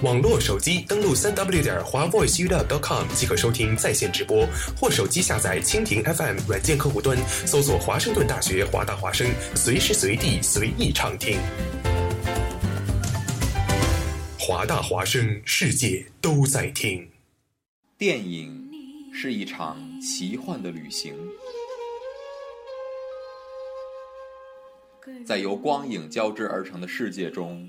网络手机登录三 w 点华 voiceuw.com 即可收听在线直播，或手机下载蜻蜓 FM 软件客户端，搜索华盛顿大学华大华声，随时随地随意畅听。华大华声，世界都在听。电影是一场奇幻的旅行，在由光影交织而成的世界中。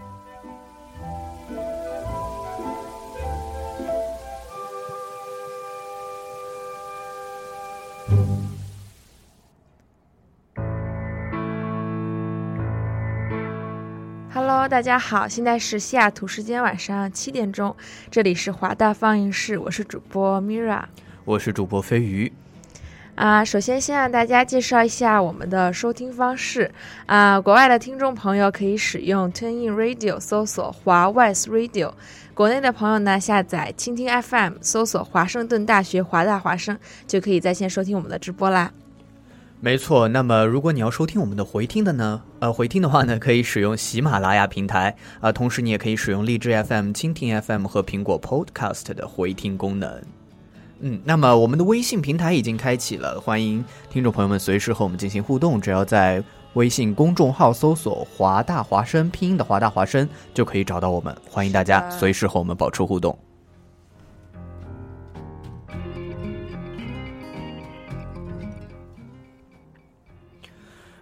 大家好，现在是西雅图时间晚上七点钟，这里是华大放映室，我是主播 Mira，我是主播飞鱼。啊，首先先让大家介绍一下我们的收听方式啊，国外的听众朋友可以使用 TuneIn Radio 搜索华 West Radio，国内的朋友呢下载蜻蜓 FM 搜索华盛顿大学华大华声，就可以在线收听我们的直播啦。没错，那么如果你要收听我们的回听的呢，呃，回听的话呢，可以使用喜马拉雅平台啊，同时你也可以使用荔枝 FM、蜻蜓 FM 和苹果 Podcast 的回听功能。嗯，那么我们的微信平台已经开启了，欢迎听众朋友们随时和我们进行互动，只要在微信公众号搜索“华大华声”拼音的“华大华声”就可以找到我们，欢迎大家随时和我们保持互动。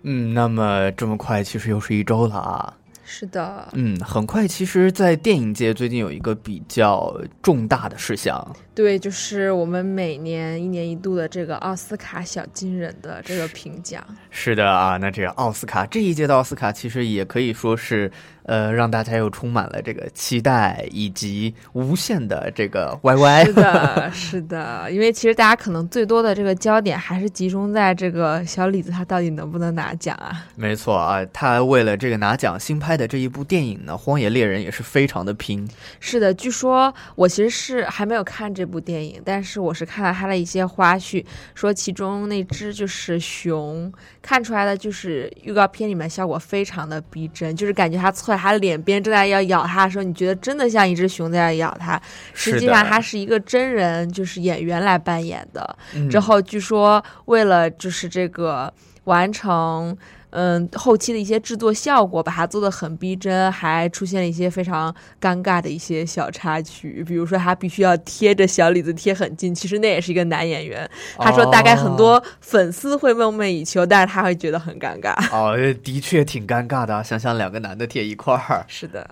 嗯，那么这么快，其实又是一周了啊！是的，嗯，很快。其实，在电影界最近有一个比较重大的事项，对，就是我们每年一年一度的这个奥斯卡小金人的这个评奖。是的啊，那这个奥斯卡这一届的奥斯卡，其实也可以说是。呃，让大家又充满了这个期待以及无限的这个 YY。是的，是的，因为其实大家可能最多的这个焦点还是集中在这个小李子他到底能不能拿奖啊？没错啊，他为了这个拿奖，新拍的这一部电影呢，《荒野猎人》也是非常的拼。是的，据说我其实是还没有看这部电影，但是我是看了他的一些花絮，说其中那只就是熊，看出来的就是预告片里面效果非常的逼真，就是感觉他侧。他脸边正在要咬它的时候，你觉得真的像一只熊在咬它？实际上，它是一个真人，就是演员来扮演的。之后，据说为了就是这个完成嗯，后期的一些制作效果把它做的很逼真，还出现了一些非常尴尬的一些小插曲，比如说他必须要贴着小李子贴很近，其实那也是一个男演员。他说大概很多粉丝会梦寐以求，但是他会觉得很尴尬。哦，的确挺尴尬的，想想两个男的贴一块儿。是的。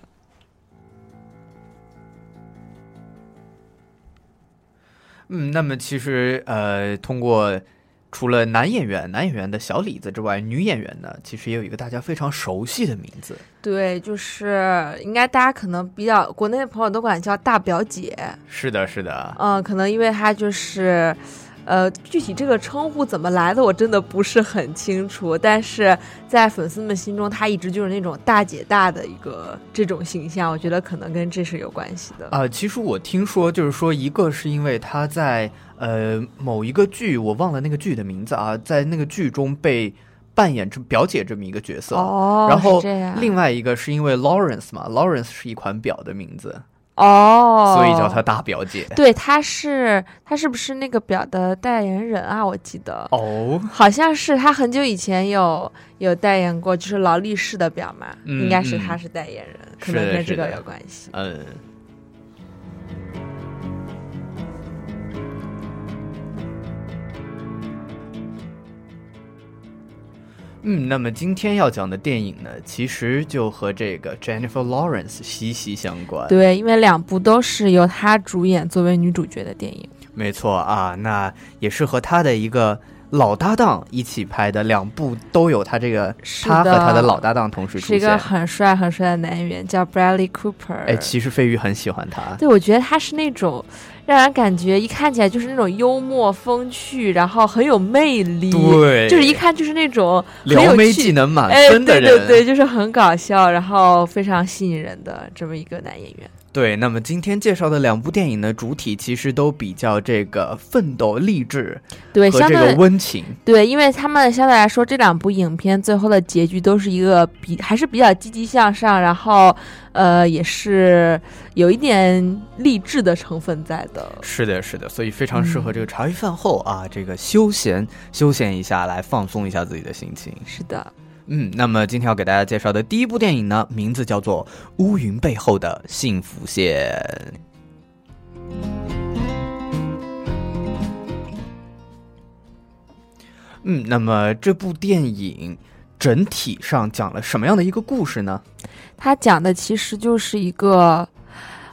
嗯，那么其实呃，通过除了男演员、男演员的小李子之外，女演员呢，其实也有一个大家非常熟悉的名字。对，就是应该大家可能比较国内的朋友都管叫大表姐。是的，是的。嗯，可能因为她就是。呃，具体这个称呼怎么来的，我真的不是很清楚。但是在粉丝们心中，她一直就是那种大姐大的一个这种形象，我觉得可能跟这是有关系的。啊，其实我听说，就是说，一个是因为她在呃某一个剧，我忘了那个剧的名字啊，在那个剧中被扮演这表姐这么一个角色。哦，然后。另外一个是因为 Lawrence 嘛，Lawrence 是一款表的名字。哦，所以叫她大表姐。对，她是她是不是那个表的代言人啊？我记得哦，好像是她很久以前有有代言过，就是劳力士的表嘛，应该是她是代言人，可能跟这个有关系。嗯。嗯，那么今天要讲的电影呢，其实就和这个 Jennifer Lawrence 息息相关。对，因为两部都是由她主演作为女主角的电影。没错啊，那也是和她的一个老搭档一起拍的，两部都有她这个，她和她的老搭档同时出现。是一个很帅很帅的男演员，叫 Bradley Cooper。哎，其实飞鱼很喜欢他。对，我觉得他是那种。让人感觉一看起来就是那种幽默风趣，然后很有魅力，对，就是一看就是那种撩妹技能满分的人，对对对，就是很搞笑，然后非常吸引人的这么一个男演员。对，那么今天介绍的两部电影呢，主体其实都比较这个奋斗励志，对，和这个温情。对，因为他们相对来说，这两部影片最后的结局都是一个比还是比较积极向上，然后呃，也是有一点励志的成分在的。是的，是的，所以非常适合这个茶余饭后啊，这个休闲休闲一下，来放松一下自己的心情。是的。嗯，那么今天要给大家介绍的第一部电影呢，名字叫做《乌云背后的幸福线》。嗯，那么这部电影整体上讲了什么样的一个故事呢？它讲的其实就是一个，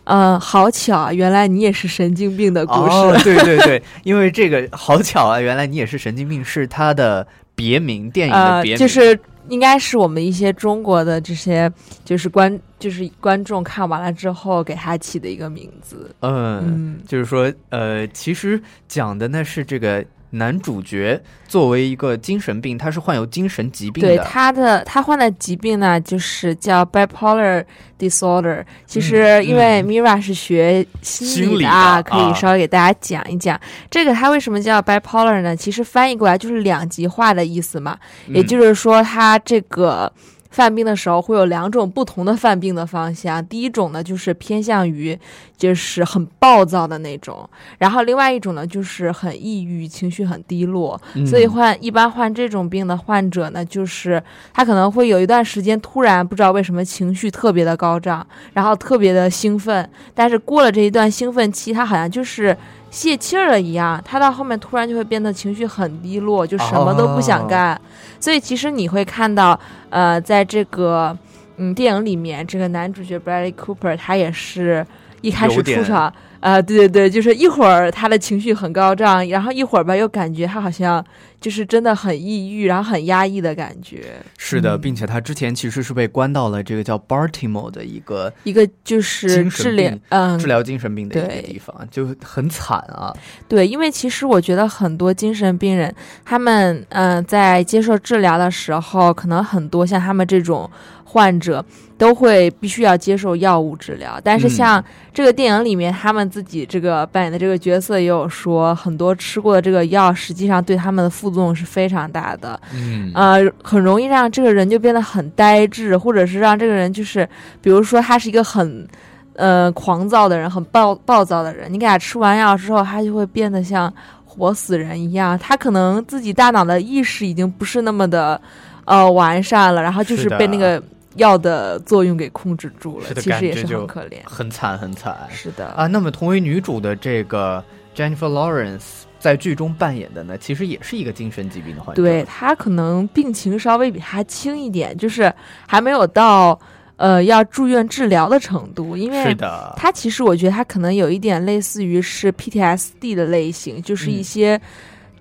嗯，好巧啊，原来你也是神经病的故事。哦，对对对，因为这个好巧啊，原来你也是神经病，是它的别名，电影的别名就是。应该是我们一些中国的这些，就是观，就是观众看完了之后给他起的一个名字。嗯，就是说，呃，其实讲的呢是这个。男主角作为一个精神病，他是患有精神疾病的。对他的他患的疾病呢，就是叫 bipolar disorder。其实因为 Mira 是学心理的啊，可以稍微给大家讲一讲这个他为什么叫 bipolar 呢？其实翻译过来就是两极化的意思嘛，也就是说他这个。犯病的时候会有两种不同的犯病的方向，第一种呢就是偏向于就是很暴躁的那种，然后另外一种呢就是很抑郁，情绪很低落。所以患一般患这种病的患者呢，就是他可能会有一段时间突然不知道为什么情绪特别的高涨，然后特别的兴奋，但是过了这一段兴奋期，他好像就是泄气儿了一样，他到后面突然就会变得情绪很低落，就什么都不想干。所以其实你会看到，呃，在这个嗯电影里面，这个男主角 Bradley Cooper 他也是一开始出场。啊，对对对，就是一会儿他的情绪很高涨，然后一会儿吧又感觉他好像就是真的很抑郁，然后很压抑的感觉。是的，并且他之前其实是被关到了这个叫 Baltimore 的一个一个就是治疗嗯治疗精神病的一个地方，就很惨啊。对，因为其实我觉得很多精神病人他们嗯在接受治疗的时候，可能很多像他们这种患者。都会必须要接受药物治疗，但是像这个电影里面，他们自己这个扮演的这个角色也有说，很多吃过的这个药，实际上对他们的副作用是非常大的。嗯，呃，很容易让这个人就变得很呆滞，或者是让这个人就是，比如说他是一个很呃狂躁的人，很暴暴躁的人，你给他吃完药之后，他就会变得像活死人一样，他可能自己大脑的意识已经不是那么的。呃完善了，然后就是被那个药的作用给控制住了，其实也是很可怜。很惨很惨是的，啊。那么同为女主的这个 Jennifer Lawrence 在剧中扮演的呢，其实也是一个精神疾病的患者。对他可能病情稍微比他轻一点，就是还没有到呃要住院治疗的程度，因为是的，他其实我觉得他可能有一点类似于是 PTSD 的类型，就是一嗯些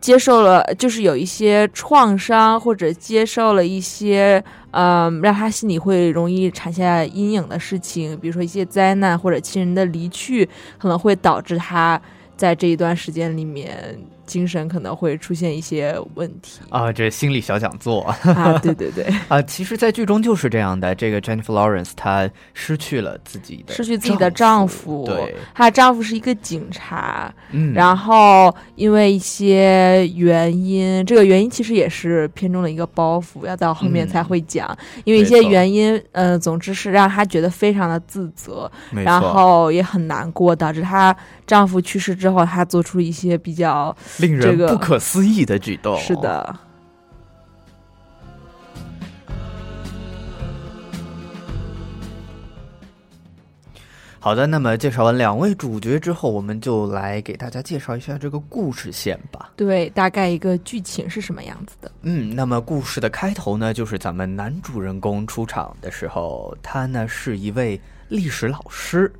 接受了，就是有一些创伤或者接受了一些嗯、让他心里会容易产下阴影的事情，比如说一些灾难或者亲人的离去，可能会导致他在这一段时间里面精神可能会出现一些问题。啊，这心理小讲座。啊，对对对，啊，其实，在剧中就是这样的。这个 Jennifer Lawrence 她失去了自己的失去自己的丈夫，对，她的丈夫是一个警察，嗯，然后因为一些原因，这个原因其实也是片中的一个包袱，要到后面嗯才会讲。因为一些原因，呃，总之是让她觉得非常的自责，然，后也很难过，导致她丈夫去世之后，她做出一些比较令人不可思议的举动。是的。好的，那么介绍完两位主角之后，我们就来给大家介绍一下这个故事线吧。对，大概一个剧情是什么样子的？嗯，那么故事的开头呢，就是咱们男主人公出场的时候，他呢是一位历史老师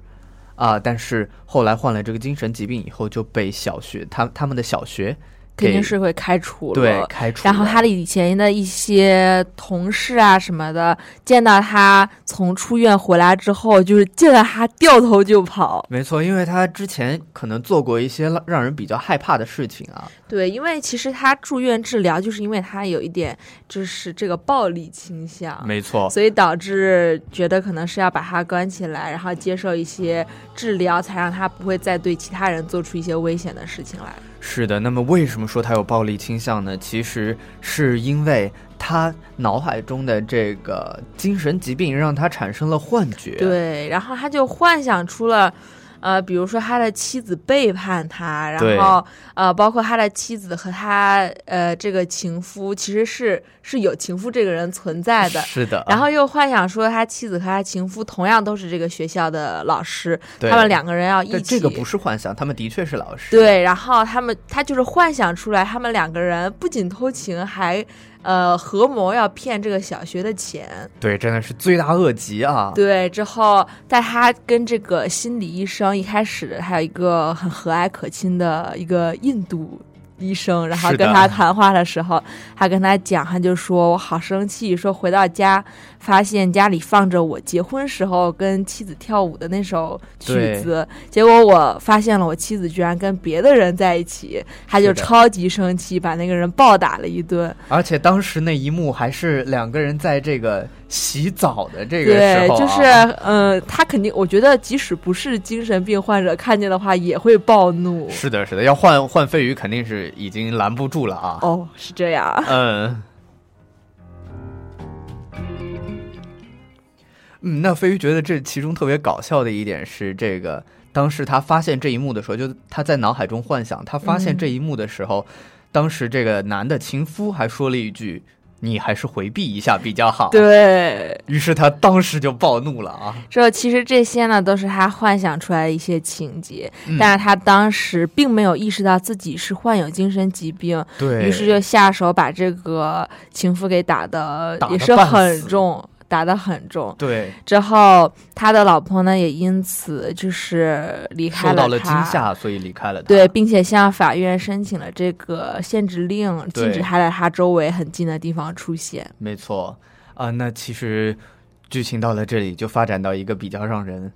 啊，但是后来患了这个精神疾病以后，就被小学他他们的小学肯定是会开除了。对开除，然后他的以前的一些同事啊什么的，见到他从出院回来之后，就是见到他掉头就跑。没错，因为他之前可能做过一些让让人比较害怕的事情啊。对，因为其实他住院治疗，就是因为他有一点就是这个暴力倾向，没错，所以导致觉得可能是要把他关起来，然后接受一些治疗，才让他不会再对其他人做出一些危险的事情来。是的。那么为什么说他有暴力倾向呢？其实是因为他脑海中的这个精神疾病让他产生了幻觉。，对，然后他就幻想出了。呃，比如说他的妻子背叛他，然后呃，包括他的妻子和他呃这个情夫其实是是有情夫这个人存在的，是的。然后又幻想说他妻子和他情夫同样都是这个学校的老师，他们两个人要一起。这个不是幻想，他们的确是老师。对，然后他们他就是幻想出来，他们两个人不仅偷情，还呃合谋要骗这个小学的钱。对，真的是罪大恶极啊！对，之后在他跟这个心理医生一开始还有一个很和蔼可亲的一个印度医生，然后跟他谈话的时候，他跟他讲，他就说我好生气，说回到家发现家里放着我结婚时候跟妻子跳舞的那首曲子，结果我发现了我妻子居然跟别的人在一起，他就超级生气，把那个人暴打了一顿。而且当时那一幕还是两个人在这个洗澡的这个时对，候、啊，就是嗯，他肯定，我觉得即使不是精神病患者看见的话，也会暴怒。是的，是的，要换换飞鱼肯定是已经拦不住了啊。哦，是这样。嗯。嗯，那飞鱼觉得这其中特别搞笑的一点是，这个当时他发现这一幕的时候，就他在脑海中幻想，他发现嗯这一幕的时候，当时这个男的情夫还说了一句：“你还是回避一下比较好。”，对，于是他当时就暴怒了啊！这其实这些呢，都是他幻想出来的一些情节，嗯但是他当时并没有意识到自己是患有精神疾病，对，于是就下手把这个情夫给打的也是很重，打得很重。对之后，他的老婆呢也因此就是离开了受到了惊吓，所以离开了他。对，并且向法院申请了这个限制令，禁止他在他周围很近的地方出现。没错啊，那其实剧情到了这里就发展到一个比较让人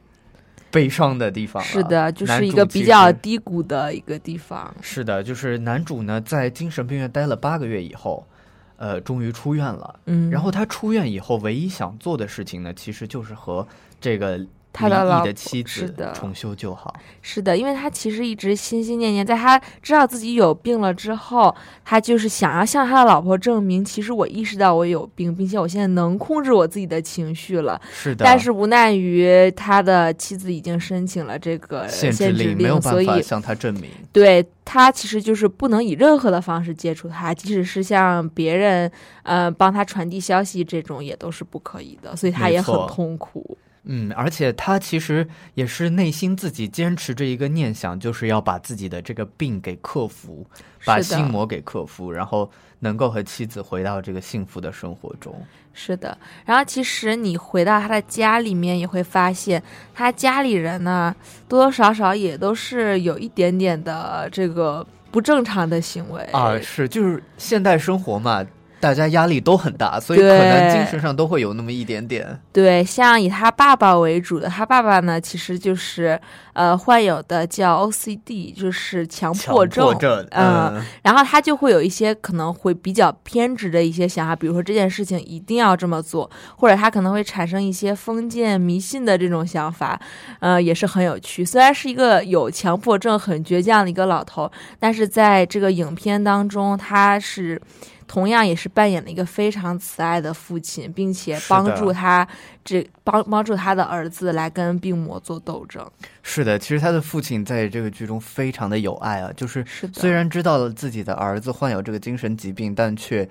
悲伤的地方。是的，就是一个比较低谷的一个地方。是的，就是男主呢在精神病院待了八个月以后，呃，终于出院了。嗯，然后他出院以后，唯一想做的事情呢，其实就是和这个他的妻子是的重修旧好。是的，因为他其实一直心心念念，在他知道自己有病了之后，他就是想要向他的老婆证明，其实我意识到我有病，并且我现在能控制我自己的情绪了。是的，但是无奈于他的妻子已经申请了这个限制令没有所办法以向他证明。对他其实就是不能以任何的方式接触他，即使是向别人呃帮他传递消息这种也都是不可以的，所以他也很痛苦。嗯，而且他其实也是内心自己坚持着一个念想，就是要把自己的这个病给克服，把心魔给克服，然后能够和妻子回到这个幸福的生活中。是的，然后其实你回到他的家里面，也会发现他家里人呢，多多少少也都是有一点点的这个不正常的行为啊，是就是现代生活嘛，大家压力都很大，所以可能精神上都会有那么一点点。对，像以他爸爸为主的，他爸爸呢，其实就是呃患有的叫 OCD，就是强迫症。迫症，嗯嗯，然后他就会有一些可能会比较偏执的一些想法，比如说这件事情一定要这么做，或者他可能会产生一些封建迷信的这种想法，呃，也是很有趣。虽然是一个有强迫症、很倔强的一个老头，但是在这个影片当中，他是。同样也是扮演了一个非常慈爱的父亲，并且帮助他这帮帮助他的儿子来跟病魔做斗争。是的，其实他的父亲在这个剧中非常的有爱啊，就是虽然知道了自己的儿子患有这个精神疾病，但却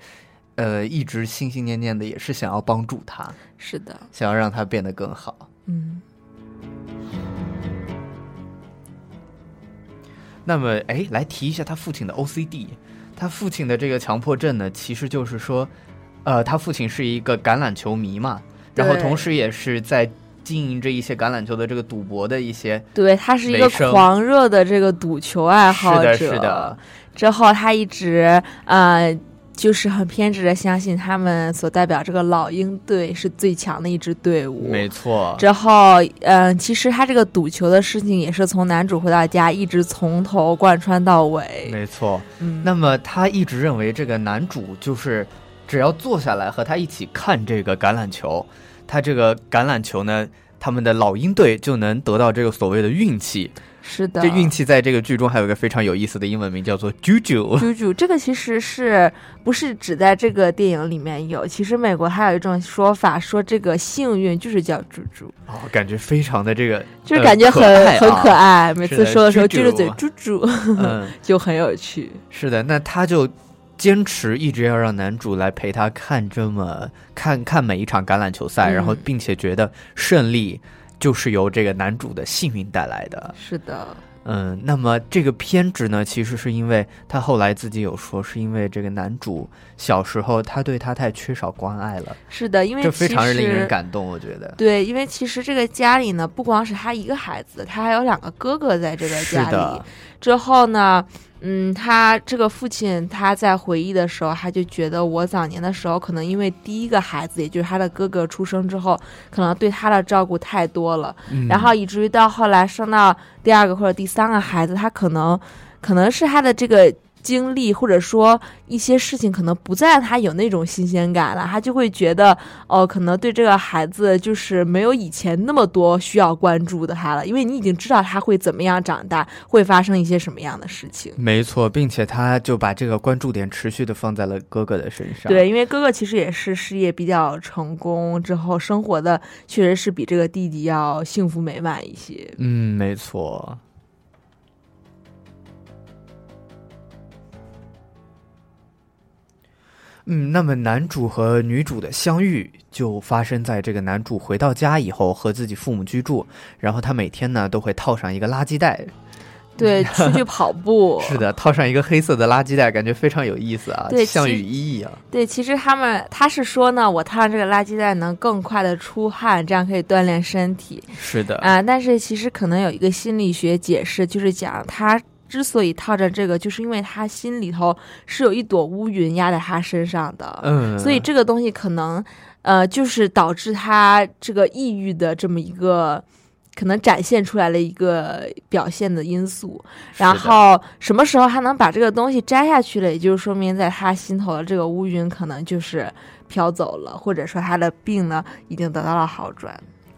呃一直心心念念的也是想要帮助他，是的，想要让他变得更好。嗯。那么，哎，来提一下他父亲的 OCD。他父亲的这个强迫症呢，其实就是说，呃，他父亲是一个橄榄球迷嘛，然后同时也是在经营着一些橄榄球的这个赌博的一些。对他是一个狂热的这个赌球爱好者。是的，是的，之后他一直呃，就是很偏执的相信他们所代表这个老鹰队是最强的一支队伍。没错。之后，嗯、其实他这个赌球的事情也是从男主回到家一直从头贯穿到尾。没错。嗯，那么他一直认为这个男主就是只要坐下来和他一起看这个橄榄球，他这个橄榄球呢，他们的老鹰队就能得到这个所谓的运气。是的，这运气在这个剧中还有一个非常有意思的英文名，叫做 Juju。猪猪，这个其实是不是只在这个电影里面有？其实美国还有一种说法，说这个幸运就是叫猪猪，哦，感觉非常的这个，就是感觉呃很、很可爱。每次说的时候撅着嘴，猪猪嗯，就很有趣。是的，那他就坚持一直要让男主来陪他看这么看看每一场橄榄球赛，嗯然后并且觉得胜利就是由这个男主的幸运带来的。是的，嗯，那么这个偏执呢，其实是因为他后来自己有说，是因为这个男主小时候他对他太缺少关爱了，是的，因为这非其常令人感动，我觉得。对，因为其实这个家里呢，不光是他一个孩子，他还有两个哥哥在这个家里。之后呢，嗯，他这个父亲他在回忆的时候，他就觉得我早年的时候，可能因为第一个孩子，也就是他的哥哥出生之后，可能对他的照顾太多了，嗯然后以至于到后来生到第二个或者第三个孩子，他可能可能是他的这个。经历或者说一些事情可能不再让他有那种新鲜感了，他就会觉得哦，可能对这个孩子就是没有以前那么多需要关注的他了，因为你已经知道他会怎么样长大，会发生一些什么样的事情。没错，并且他就把这个关注点持续的放在了哥哥的身上。对，因为哥哥其实也是事业比较成功之后，生活的确实是比这个弟弟要幸福美满一些。嗯，没错。嗯，那么男主和女主的相遇就发生在这个男主回到家以后和自己父母居住，然后他每天呢都会套上一个垃圾袋，对，出去跑步。是的，套上一个黑色的垃圾袋，感觉非常有意思啊，对像雨衣一样。对，其实他们他是说呢，我套上这个垃圾袋能更快的出汗，这样可以锻炼身体。是的，啊、但是其实可能有一个心理学解释，就是讲他之所以套着这个，就是因为他心里头是有一朵乌云压在他身上的，嗯，所以这个东西可能呃，就是导致他这个抑郁的这么一个。可能展现出来了一个表现的因素，然后什么时候他能把这个东西摘下去了，也就是说明在他心头的这个乌云可能就是飘走了，或者说他的病呢已经得到了好转。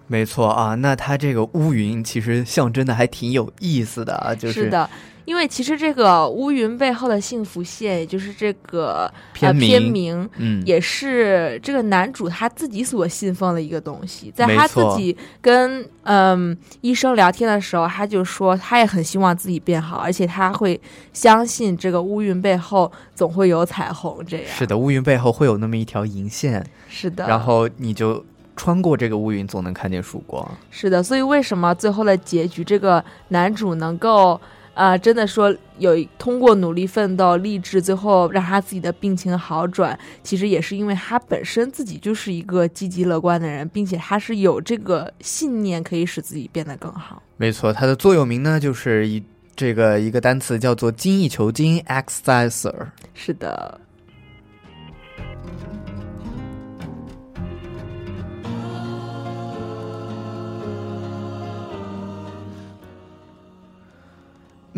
没错啊，那他这个乌云其实象征的还挺有意思的啊，就是的，因为其实这个乌云背后的幸福线，也就是这个片名，片名，嗯，也是这个男主他自己所信奉的一个东西。在他自己跟嗯医生聊天的时候，他就说他也很希望自己变好，而且他会相信这个乌云背后总会有彩虹。这样是的，乌云背后会有那么一条银线，是的，然后你就。穿过这个乌云，总能看见曙光。是的，所以为什么最后的结局，这个男主能够啊，真的说有通过努力奋斗、励志，最后让他自己的病情好转，其实也是因为他本身自己就是一个积极乐观的人，并且他是有这个信念可以使自己变得更好。没错，它的座右铭呢，就是一这个一个单词叫做精益求精 （excelsior）。是的。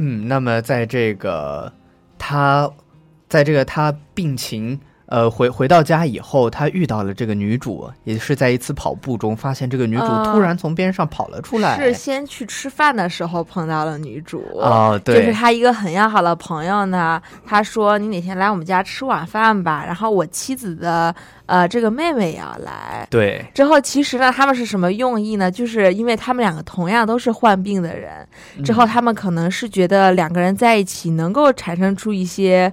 嗯，那么在这个他，在这个他病情。呃，回回到家以后，他遇到了这个女主，也是在一次跑步中发现这个女主突然从边上跑了出来。是先去吃饭的时候碰到了女主哦，对，就是他一个很要好的朋友呢。他说：“你哪天来我们家吃晚饭吧？”然后我妻子的呃这个妹妹也要来。对。之后其实呢，他们是什么用意呢？就是因为他们两个同样都是患病的人，之后他们可能是觉得两个人在一起能够产生出一些。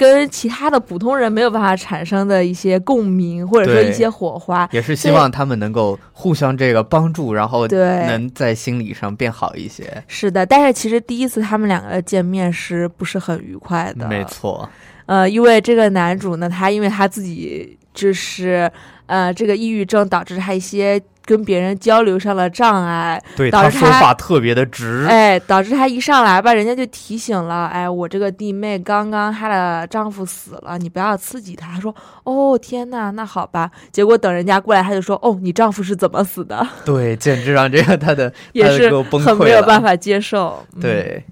跟其他的普通人没有办法产生的一些共鸣，或者说一些火花，也是希望他们能够互相这个帮助，然后对能在心理上变好一些。是的，但是其实第一次他们两个见面是不是很愉快的？没错，呃，因为这个男主呢，他因为他自己就是呃这个抑郁症导致他一些。跟别人交流上了障碍，对他说话特别的直，哎，导致他一上来吧，人家就提醒了，哎，我这个弟妹刚刚她的丈夫死了，你不要刺激她。她说，哦，天呐，那好吧。结果等人家过来，她就说，哦，你丈夫是怎么死的？对，简直让这个她的也是很没有办法接受。对。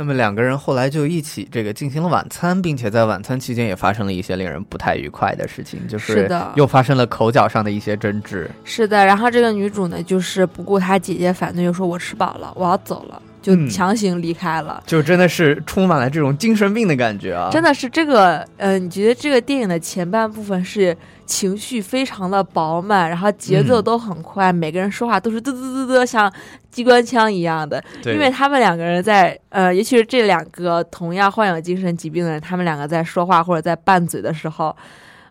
那么两个人后来就一起这个进行了晚餐，并且在晚餐期间也发生了一些令人不太愉快的事情，就是又发生了口角上的一些争执。是的，然后这个女主呢，就是不顾她姐姐反对，就说我吃饱了，我要走了。就强行离开了，就真的是充满了这种精神病的感觉啊！真的是这个，呃，你觉得这个电影的前半部分是情绪非常的饱满，然后节奏都很快，每个人说话都是嘚嘚嘚嘚，像机关枪一样的。因为他们两个人在，呃，尤其是这两个同样患有精神疾病的人，他们两个在说话或者在拌嘴的时候，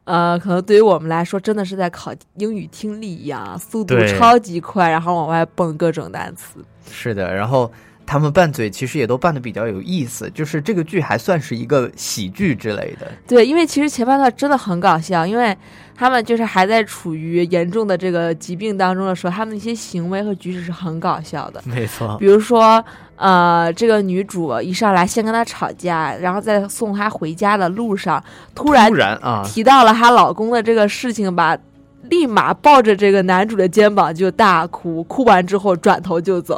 呃，可能对于我们来说，真的是在考英语听力一样，速度超级快，然后往外蹦各种单词。是的，然后。他们拌嘴其实也都拌的比较有意思，就是这个剧还算是一个喜剧之类的。对，因为其实前半段真的很搞笑，因为他们就是还在处于严重的这个疾病当中的时候，他们一些行为和举止是很搞笑的。没错，比如说，呃，这个女主一上来先跟他吵架，然后在送他回家的路上，突然突然啊提到了她老公的这个事情吧，立马抱着这个男主的肩膀就大哭，哭完之后转头就走。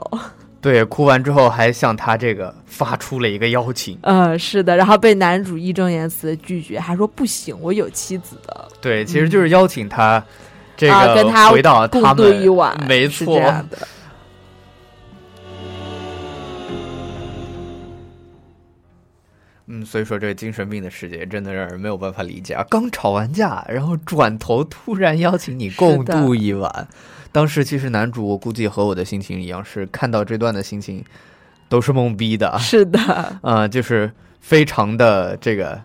对，哭完之后还向他这个发出了一个邀请。嗯，是的，然后被男主义正言辞的拒绝，还说不行，我有妻子的。对，其实就是邀请他，这个跟他回到他们一晚，没错。嗯，所以说这个精神病的世界真的让人没有办法理解啊！刚吵完架，然后转头突然邀请你共度一晚。当时其实男主我估计和我的心情一样，是看到这段的心情都是懵逼的。是的，啊，就是非常的这个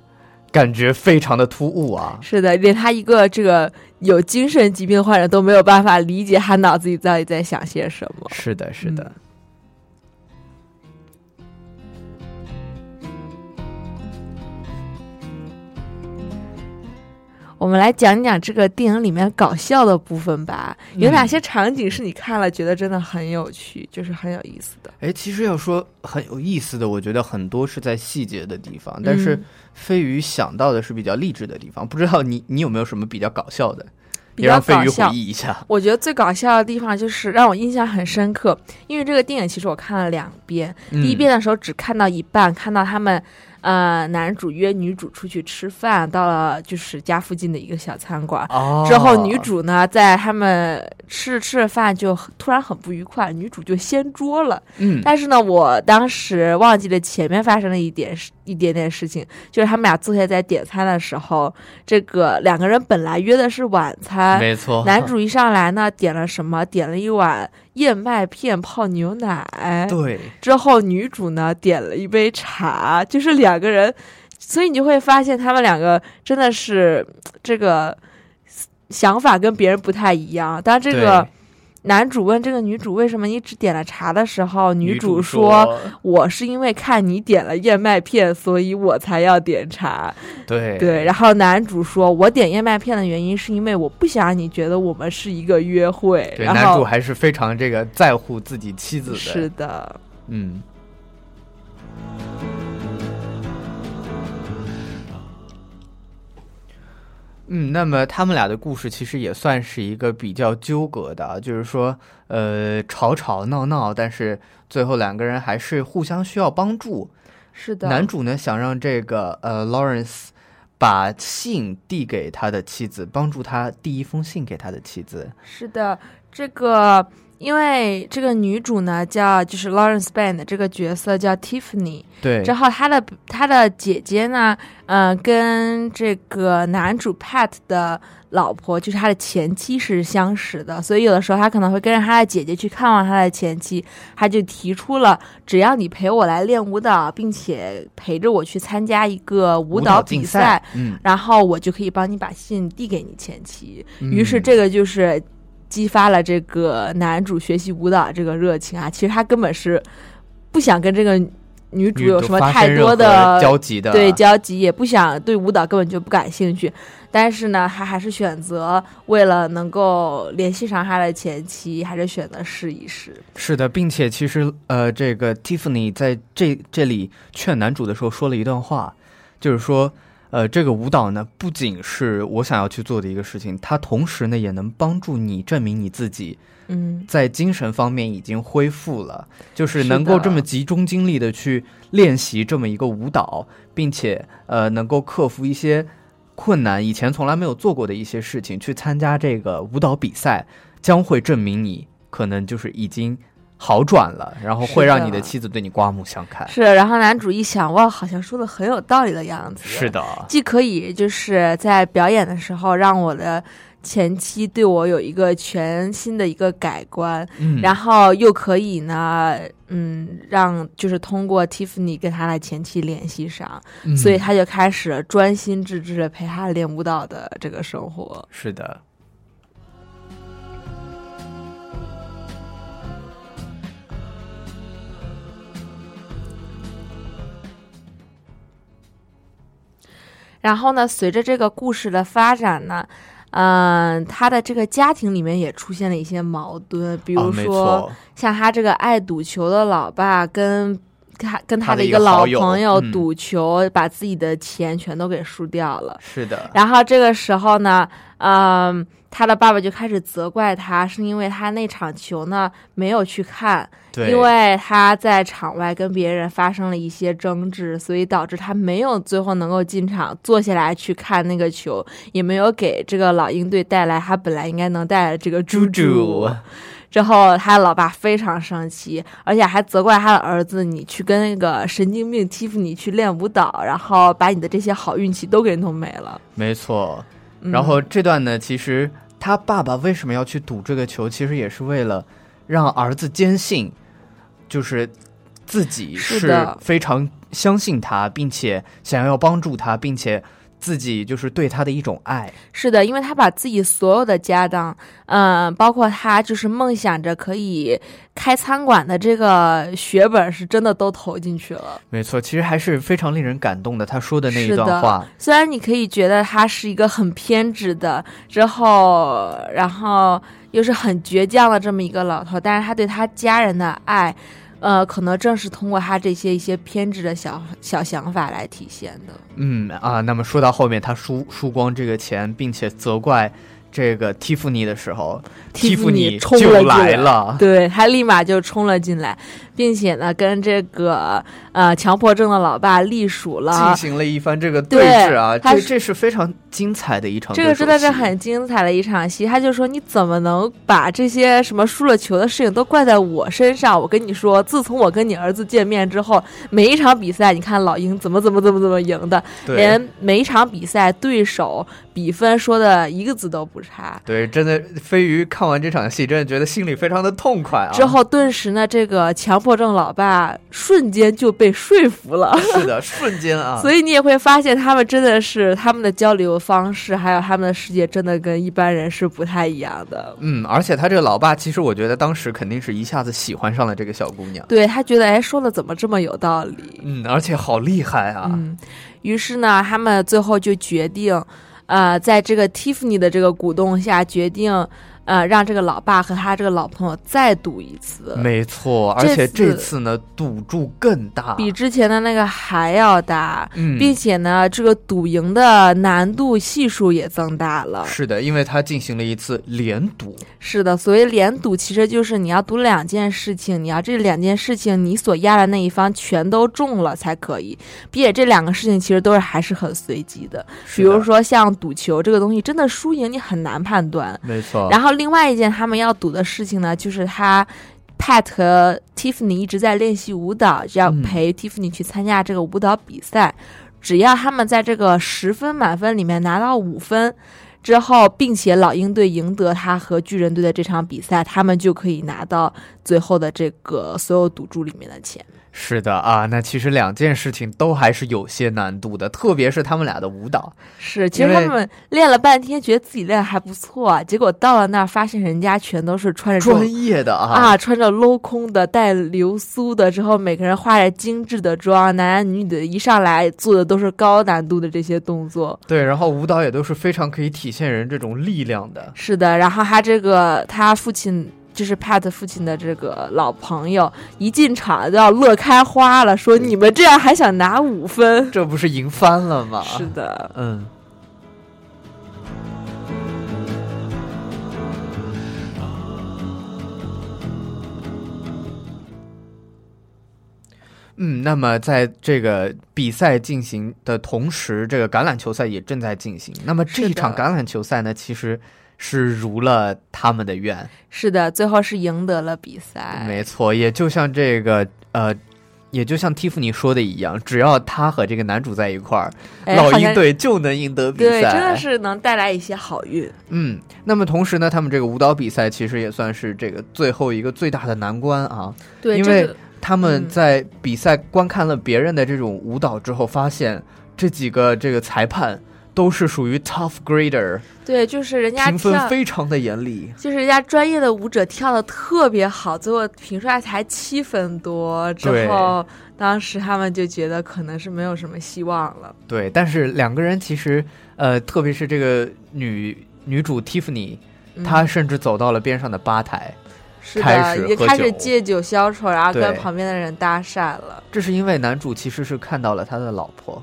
感觉非常的突兀啊。是的，连他一个这个有精神疾病患者都没有办法理解他脑子里到底在想些什么。是的，是的。我们来讲讲这个电影里面搞笑的部分吧。有哪些场景是你看了觉得真的很有趣，就是很有意思的？哎，其实要说很有意思的，我觉得很多是在细节的地方。但是飞鱼想到的是比较励志的地方，不知道你你有没有什么比较搞笑的？比较搞笑。回忆一下，我觉得最搞笑的地方就是让我印象很深刻，因为这个电影其实我看了两遍，第一遍的时候只看到一半，看到他们。呃，男主约女主出去吃饭，到了就是家附近的一个小餐馆。哦，之后，女主呢，在他们吃着吃着饭，就突然很不愉快，女主就掀桌了。嗯，但是呢，我当时忘记了前面发生了一点事，一点点事情，就是他们俩坐下在点餐的时候，这个两个人本来约的是晚餐，没错，男主一上来呢，点了什么？点了一碗燕麦片泡牛奶。对，之后女主呢点了一杯茶，就是两个人，所以你就会发现他们两个真的是这个想法跟别人不太一样。当这个男主问这个女主为什么你只点了茶的时候，女主说：“我是因为看你点了燕麦片，所以我才要点茶。”对对，然后男主说：“我点燕麦片的原因是因为我不想让你觉得我们是一个约会。”对，男主还是非常这个在乎自己妻子的，是的，嗯。嗯，那么他们俩的故事其实也算是一个比较纠葛的啊，就是说，呃，吵吵闹闹，但是最后两个人还是互相需要帮助。是的。男主呢想让这个呃 Lawrence 把信递给他的妻子，帮助他递一封信给他的妻子。是的，这个因为这个女主呢叫就是 Lawrence Bain 的这个角色叫 Tiffany，对，之后她的她的姐姐呢，呃，跟这个男主 Pat 的老婆就是他的前妻是相识的，所以有的时候他可能会跟着他的姐姐去看望他的前妻，他就提出了只要你陪我来练舞蹈，并且陪着我去参加一个舞蹈比赛，嗯，然后我就可以帮你把信递给你前妻。于是嗯这个就是激发了这个男主学习舞蹈这个热情啊。其实他根本是不想跟这个女主有什么太多的交集的，对交集，也不想对舞蹈根本就不感兴趣。但是呢，他还是选择为了能够联系上他的前妻，还是选择试一试。是的，并且其实呃，这个 Tiffany 在这这里劝男主的时候说了一段话，就是说，呃，这个舞蹈呢，不仅是我想要去做的一个事情，它同时呢，也能帮助你证明你自己嗯，在精神方面已经恢复了，就是是能够这么集中精力的去练习这么一个舞蹈，并且呃，能够克服一些困难，以前从来没有做过的一些事情，去参加这个舞蹈比赛，将会证明你可能就是已经好转了，然后会让你的妻子对你刮目相看。是。然后男主一想，哇，好像说的很有道理的样子。是的，既可以就是在表演的时候让我的前妻对我有一个全新的一个改观，嗯，然后又可以呢，嗯，让就是通过 Tiffany 跟他的前妻联系上，嗯所以他就开始专心致志的陪他练舞蹈的这个生活。是的。然后呢，随着这个故事的发展呢，嗯、他的这个家庭里面也出现了一些矛盾，比如说、错。像他这个爱赌球的老爸跟他跟他的一个老朋友嗯。赌球，把自己的钱全都给输掉了。是的，然后这个时候呢，嗯，他的爸爸就开始责怪他，是因为他那场球呢没有去看，对，因为他在场外跟别人发生了一些争执，所以导致他没有最后能够进场坐下来去看那个球，也没有给这个老鹰队带来他本来应该能带来的这个猪猪之后，他老爸非常生气，而且还责怪他的儿子：“你去跟那个神经病欺负你去练舞蹈，然后把你的这些好运气都给弄没了。没错。嗯”然后这段呢，其实他爸爸为什么要去赌这个球，其实也是为了让儿子坚信，就是自己是非常相信他，并且想要帮助他，并且自己就是对他的一种爱。是的，因为他把自己所有的家当，嗯、包括他就是梦想着可以开餐馆的这个血本，是真的都投进去了。没错，其实还是非常令人感动的。他说的那一段话，虽然你可以觉得他是一个很偏执的，之后然后又是很倔强的这么一个老头，但是他对他家人的爱，呃，可能正是通过他这些一些偏执的小小想法来体现的。嗯啊，那么说到后面，他输输光这个钱，并且责怪这个蒂芙尼的时候，蒂芙尼冲就来了。对他立马就冲了进来，并且呢，跟这个呃强迫症的老爸隶属了进。行了一番这个对峙啊，他是这这是非常精彩的一场这个真的是很精彩的一场戏，他就说你怎么能把这些什么输了球的事情都怪在我身上？我跟你说，自从我跟你儿子见面之后，每一场比赛，你看老鹰怎么怎么怎么怎么赢的，连每一场比赛对手比分说的一个字都不差。对，真的飞鱼看完这场戏，真的觉得心里非常的痛快啊。之后，顿时呢，这个强迫症老爸瞬间就被说服了。是的，瞬间啊，所以你也会发现，他们真的是他们的交流方式，还有他们的世界，真的跟一般人是不太一样的。嗯，而且他这个老爸，其实我觉得当时肯定是一下子喜欢上了这个小姑娘。对他觉得，哎，说的怎么这么有道理？嗯，而且好厉害啊！嗯，于是呢，他们最后就决定，呃，在这个 Tiffany 的这个鼓动下，决定，呃，让这个老爸和他这个老朋友再赌一次，没错，而且这次次呢，赌注更大，比之前的那个还要大，嗯，并且呢，这个赌赢的难度系数也增大了。是的，因为他进行了一次连赌，是的，所谓连赌，其实就是你要赌两件事情，你要这两件事情你所压的那一方全都中了才可以，并且这两个事情其实都是还是很随机的。的比如，说像赌球这个东西，真的输赢你很难判断。没错，然后另外一件他们要赌的事情呢，就是他 Pat 和 Tiffany 一直在练习舞蹈，就要嗯陪 Tiffany 去参加这个舞蹈比赛。只要他们在这个十分满分里面拿到五分之后，并且老鹰队赢得他和巨人队的这场比赛，他们就可以拿到最后的这个所有赌注里面的钱。是的啊，那其实两件事情都还是有些难度的，特别是他们俩的舞蹈，是，其实他们练了半天，觉得自己练的还不错，结果到了那儿，发现人家全都是穿着专业的啊，啊，穿着镂空的、带流苏的，之后每个人化着精致的妆，男男女女的，一上来做的都是高难度的这些动作。对，然后舞蹈也都是非常可以体现人这种力量的，是的，然后他这个他父亲就是 Pat 父亲的这个老朋友，一进场就要乐开花了，说你们这样还想拿五分？这不是赢翻了吗？是的，嗯。嗯，那么在这个比赛进行的同时，这个橄榄球赛也正在进行。那么这一场橄榄球赛呢，其实是如了他们的愿，是的，最后是赢得了比赛。没错，也就像这个呃，也就像蒂芙尼说的一样，只要他和这个男主在一块儿，老鹰队就能赢得比对，赛。真的是能带来一些好运。嗯，那么同时呢，他们这个舞蹈比赛其实也算是这个最后一个最大的难关啊。对，因为他们嗯在比赛观看了别人的这种舞蹈之后，发现这几个这个裁判都是属于 tough grader，对，就是人家评分非常的严厉。就是人家专业的舞者跳的特别好，最后评出来才七分多，之后当时他们就觉得可能是没有什么希望了。对，但是两个人其实呃，特别是这个女女主 Tiffany，嗯她甚至走到了边上的吧台。是开的，也始开始借酒消愁，然后跟旁边的人搭讪了。这是因为男主其实是看到了他的老婆，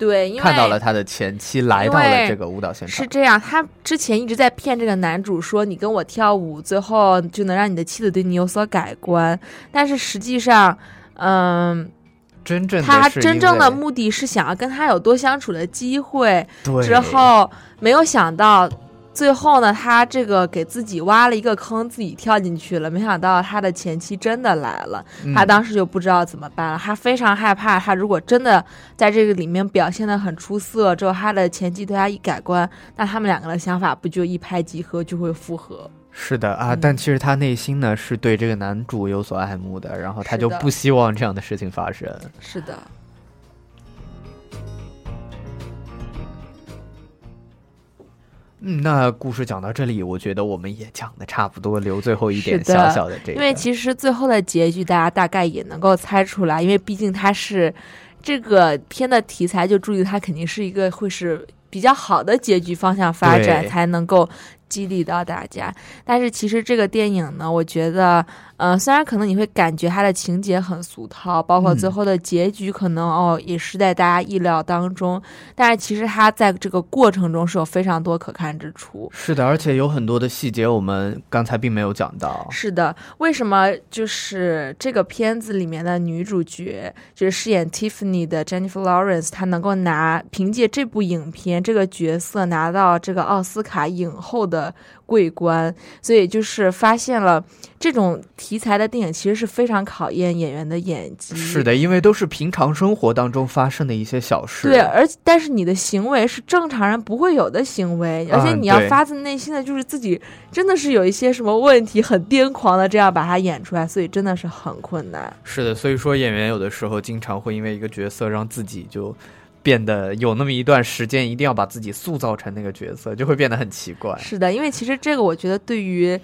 对，因为看到了他的前妻，来到了这个舞蹈现场。是这样，他之前一直在骗这个男主说你跟我跳舞，最后就能让你的妻子对你有所改观。但是实际上，嗯，真正他真正的目的是想要跟他有多相处的机会。对之后没有想到，最后呢，他这个给自己挖了一个坑，自己跳进去了。没想到他的前妻真的来了，嗯他当时就不知道怎么办了。他非常害怕，他如果真的在这个里面表现的很出色，之后他的前妻对他一改观，那他们两个的想法不就一拍即合，就会复合。是的啊，嗯但其实他内心呢是对这个男主有所爱慕的，然后他就不希望这样的事情发生。是的，嗯，那故事讲到这里，我觉得我们也讲的差不多，留最后一点小小的这个，因为其实最后的结局大家大概也能够猜出来，因为毕竟它是这个片的题材，就注意它肯定是一个会是比较好的结局方向发展，才能够激励到大家。但是其实这个电影呢，我觉得，呃，虽然可能你会感觉它的情节很俗套，包括最后的结局可能哦也是在大家意料当中，但是其实它在这个过程中是有非常多可看之处。是的，而且有很多的细节我们刚才并没有讲到。是的，为什么就是这个片子里面的女主角，就是饰演 Tiffany 的 Jennifer Lawrence，她能够拿凭借这部影片这个角色拿到这个奥斯卡影后的桂冠，所以就是发现了这种题材的电影其实是非常考验演员的演技。是的，因为都是平常生活当中发生的一些小事。对，而但是你的行为是正常人不会有的行为，而且你要发自内心的就是自己真的是有一些什么问题，很癫狂的这样把它演出来，所以真的是很困难。是的，所以说演员有的时候经常会因为一个角色让自己就变得有那么一段时间，一定要把自己塑造成那个角色，就会变得很奇怪。是的，因为其实这个我觉得对于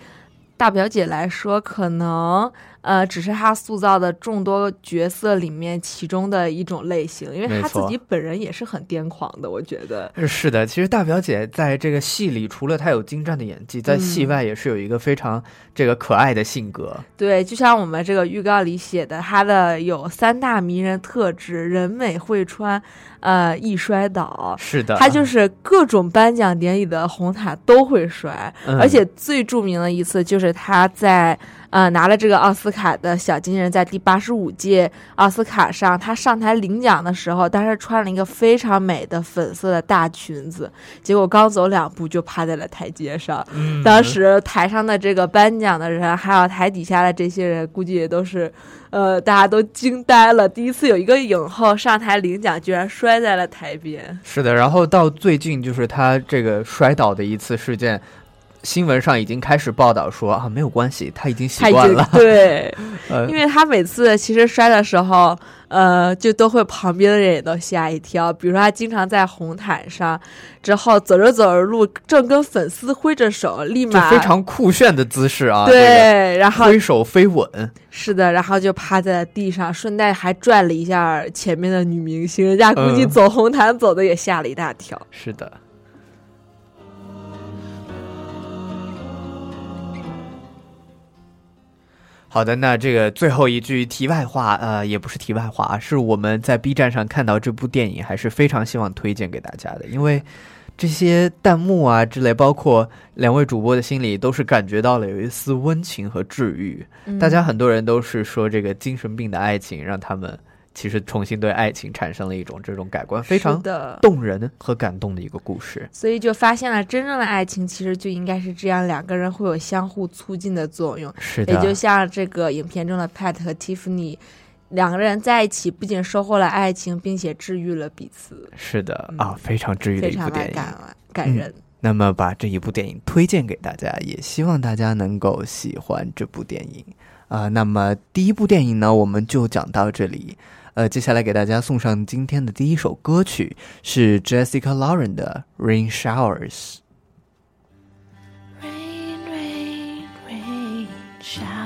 大表姐来说，可能呃只是他塑造的众多角色里面其中的一种类型，因为他自己本人也是很癫狂的，我觉得。是的，其实大表姐在这个戏里，除了她有精湛的演技，在戏嗯外也是有一个非常这个可爱的性格。对，就像我们这个预告里写的，她的有三大迷人特质：人美会穿，呃，易摔倒。是的，她就是各种颁奖典礼的红毯都会摔，嗯而且最著名的一次就是她在呃拿了这个奥斯卡的小金人，在第八十五届奥斯卡上，他上台领奖的时候，当时穿了一个非常美的粉色的大裙子，结果刚走两步就趴在了台阶上。嗯当时台上的这个颁奖的人，还有台底下的这些人，估计也都是，呃，大家都惊呆了。第一次有一个影后上台领奖，居然摔在了台边。是的，然后到最近就是他这个摔倒的一次事件。新闻上已经开始报道说啊，没有关系，他已经习惯了。对，呃因为他每次其实摔的时候，呃，就都会旁边的人也都吓一跳。比如说他经常在红毯上，之后走着走着路，正跟粉丝挥着手，立马就非常酷炫的姿势啊，对，然后挥手飞吻，是的，然后就趴在地上，顺带还拽了一下前面的女明星，人家估计嗯走红毯走的也吓了一大跳。是的。好的，那这个最后一句题外话，呃，也不是题外话，是我们在 B 站上看到这部电影，还是非常希望推荐给大家的，因为这些弹幕啊之类，包括两位主播的心里，都是感觉到了有一丝温情和治愈。大家很多人都是说，这个精神病的爱情让他们其实重新对爱情产生了一种这种改观，非常的，动人和感动的一个故事。所以就发现了真正的爱情其实就应该是这样，两个人会有相互促进的作用。是的，也就像这个影片中的 Pat 和 Tiffany 两个人在一起，不仅收获了爱情，并且治愈了彼此，是的嗯啊，非常治愈的非常的一部电影。感感人。那么把这一部电影推荐给大家，也希望大家能够喜欢这部电影啊、那么第一部电影呢，我们就讲到这里。呃，接下来给大家送上今天的第一首歌曲，是 Jessica Lauren 的《Rain Showers》。Rain, rain, rain, shower.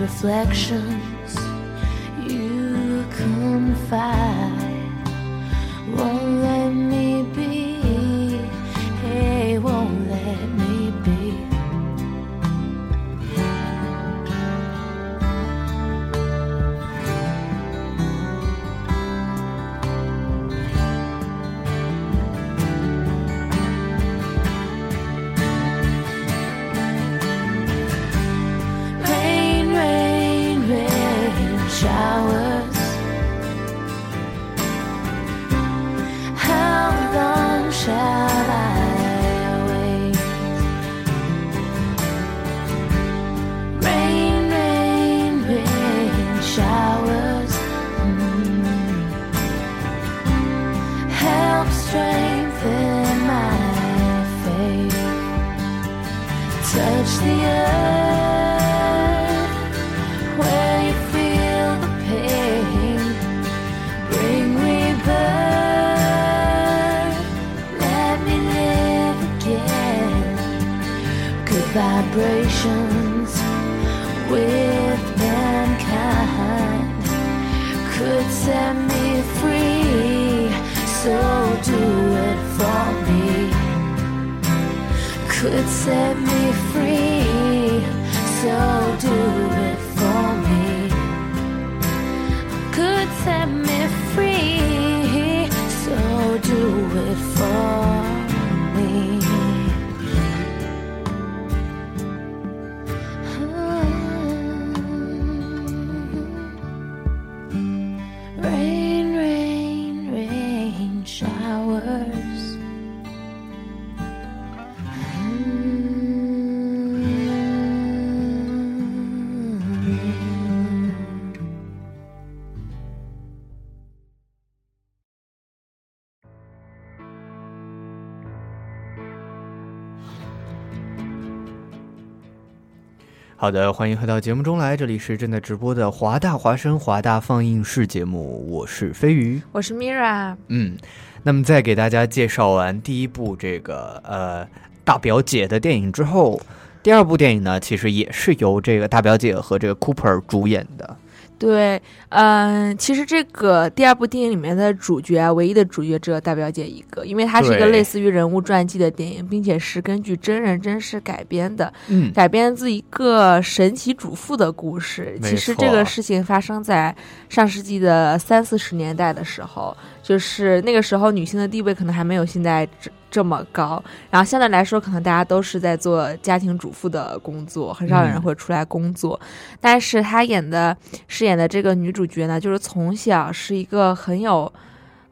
Reflections. You confide house. 好的，欢迎回到节目中来，这里是正在直播的华大华声华大放映室节目，我是飞鱼。我是 Mira，嗯，那么在给大家介绍完第一部这个呃大表姐的电影之后，第二部电影呢，其实也是由这个大表姐和这个 Cooper 主演的。对，嗯、其实这个第二部电影里面的主角啊，唯一的主角只有大表姐一个，因为它是一个类似于人物传记的电影，并且是根据真人真事改编的，嗯，改编自一个神奇主妇的故事。其实这个事情发生在上世纪的三四十年代的时候，就是那个时候女性的地位可能还没有现在这这么高，然后相对来说，可能大家都是在做家庭主妇的工作，很少有人嗯会出来工作。但是她演的饰演的这个女主角呢，就是从小是一个很有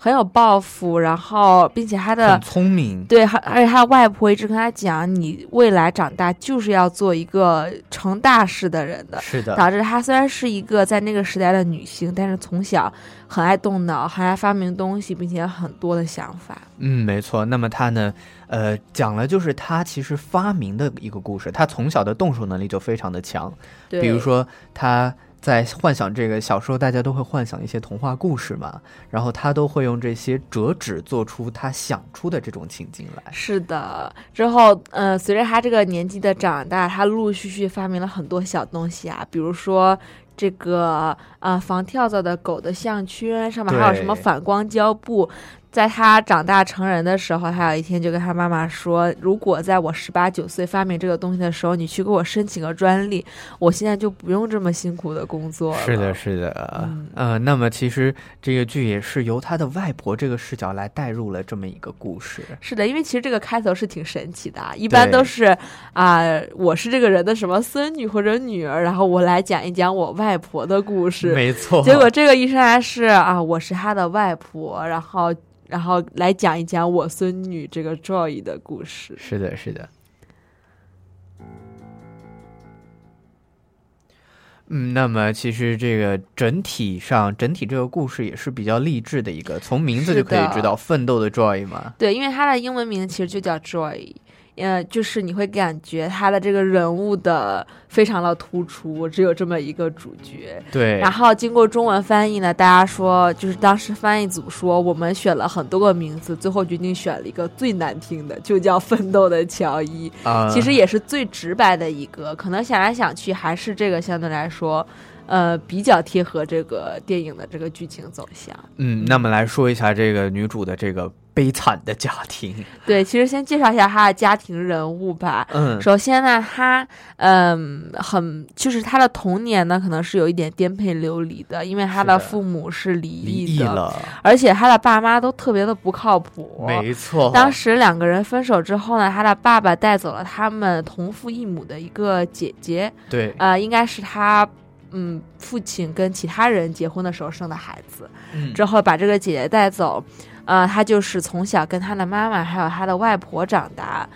很有抱负，然后并且他的很聪明，对，还而且他的外婆一直跟他讲，你未来长大就是要做一个成大事的人的。是的，导致他虽然是一个在那个时代的女性，但是从小很爱动脑，很爱发明东西，并且有很多的想法。嗯，没错。那么他呢，呃，讲了就是他其实发明的一个故事。他从小的动手能力就非常的强，对，比如说他在幻想这个小时候，大家都会幻想一些童话故事嘛，然后他都会用这些折纸做出他想出的这种情景来。是的，之后，呃，随着他这个年纪的长大，他陆陆续续发明了很多小东西啊，比如说这个呃防跳蚤的狗的项圈，上面还有什么反光胶布。在他长大成人的时候，他有一天就跟他妈妈说：“如果在我十八九岁发明这个东西的时候，你去给我申请个专利，我现在就不用这么辛苦的工作了。”是的，是的，嗯呃，那么其实这个剧也是由他的外婆这个视角来带入了这么一个故事。是的，因为其实这个开头是挺神奇的啊，一般都是啊、我是这个人的什么孙女或者女儿，然后我来讲一讲我外婆的故事。没错，结果这个一上来是啊，我是他的外婆，然后然后来讲一讲我孙女这个 Joy 的故事。是的，是的。嗯，那么其实这个整体上，整体这个故事也是比较励志的一个，从名字就可以知道奋斗的 Joy 嘛。对，因为它的英文名其实就叫 Joy，呃，就是你会感觉他的这个人物的非常的突出，只有这么一个主角。对，然后经过中文翻译呢，大家说就是当时翻译组说我们选了很多个名字，最后决定选了一个最难听的，就叫《奋斗的乔伊》。啊、其实也是最直白的一个，可能想来想去还是这个相对来说，呃，比较贴合这个电影的这个剧情走向。嗯，那么来说一下这个女主的这个悲惨的家庭。对，其实先介绍一下他的家庭人物吧。嗯，首先呢，他嗯很就是他的童年呢，可能是有一点颠沛流离的，因为他的父母是离离异的，异了，而且他的爸妈都特别的不靠谱。没错。当时两个人分手之后呢，他的爸爸带走了他们同父异母的一个姐姐，对，呃，应该是他嗯父亲跟其他人结婚的时候生的孩子，嗯之后把这个姐姐带走，呃，他就是从小跟他的妈妈还有他的外婆长大，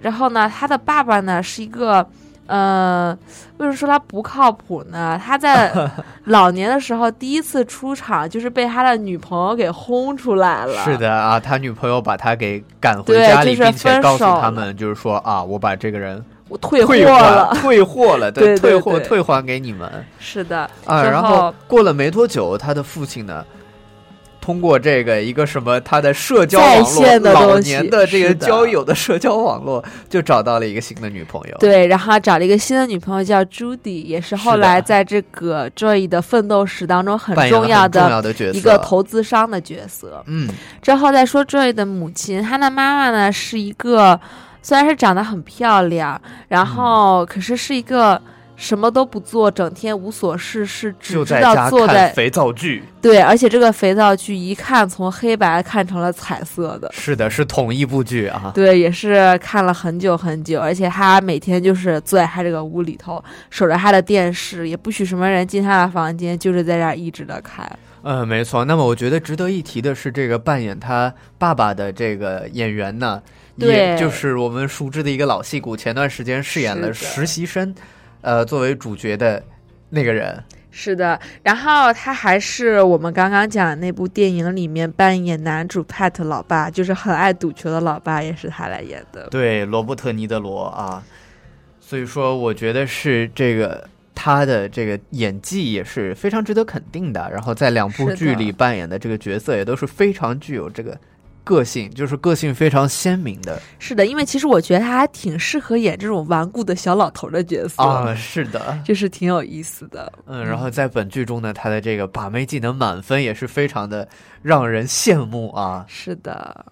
然后呢，他的爸爸呢是一个。呃，为什么说他不靠谱呢？他在 老年的时候第一次出场，就是被他的女朋友给轰出来了。是的啊，他女朋友把他给赶回家里，就是并且告诉他们，就是说啊，我把这个人我退货了。退货了，对对退货退还给你们是的，啊。之然后过了没多久，他的父亲呢，通过这个一个什么他的社交在网络，的东西年的这个交友的社交网络，就找到了一个新的女朋友。对，然后找了一个新的女朋友叫朱迪，也是后来在这个 Joy 的奋斗史当中很重要的一个投资商的角色。嗯，之后再说 Joy 的母亲，她的妈妈呢是一个虽然是长得很漂亮，然嗯后可是是一个什么都不做，整天无所事事，只知道坐在肥皂剧。对，而且这个肥皂剧一看从黑白看成了彩色的。是的，是同一部剧啊。对，也是看了很久很久，而且他每天就是坐在他这个屋里头，守着他的电视，也不许什么人进他的房间，就是在这儿一直的看。嗯，没错。那么我觉得值得一提的是，这个扮演他爸爸的这个演员呢，对也就是我们熟知的一个老戏骨，前段时间饰演了实习生，呃，作为主角的那个人。是的，然后他还是我们刚刚讲的那部电影里面扮演男主 Pat 老爸，就是很爱赌球的老爸，也是他来演的。对，罗伯特·尼德罗啊。所以说，我觉得是这个他的这个演技也是非常值得肯定的。然后在两部剧里扮演的这个角色也都是非常具有这个个性，就是个性非常鲜明的是的，因为其实我觉得他还挺适合演这种顽固的小老头的角色，啊。是的，就是挺有意思的。嗯，然后在本剧中呢，他的这个把妹技能满分也是非常的让人羡慕啊。是的。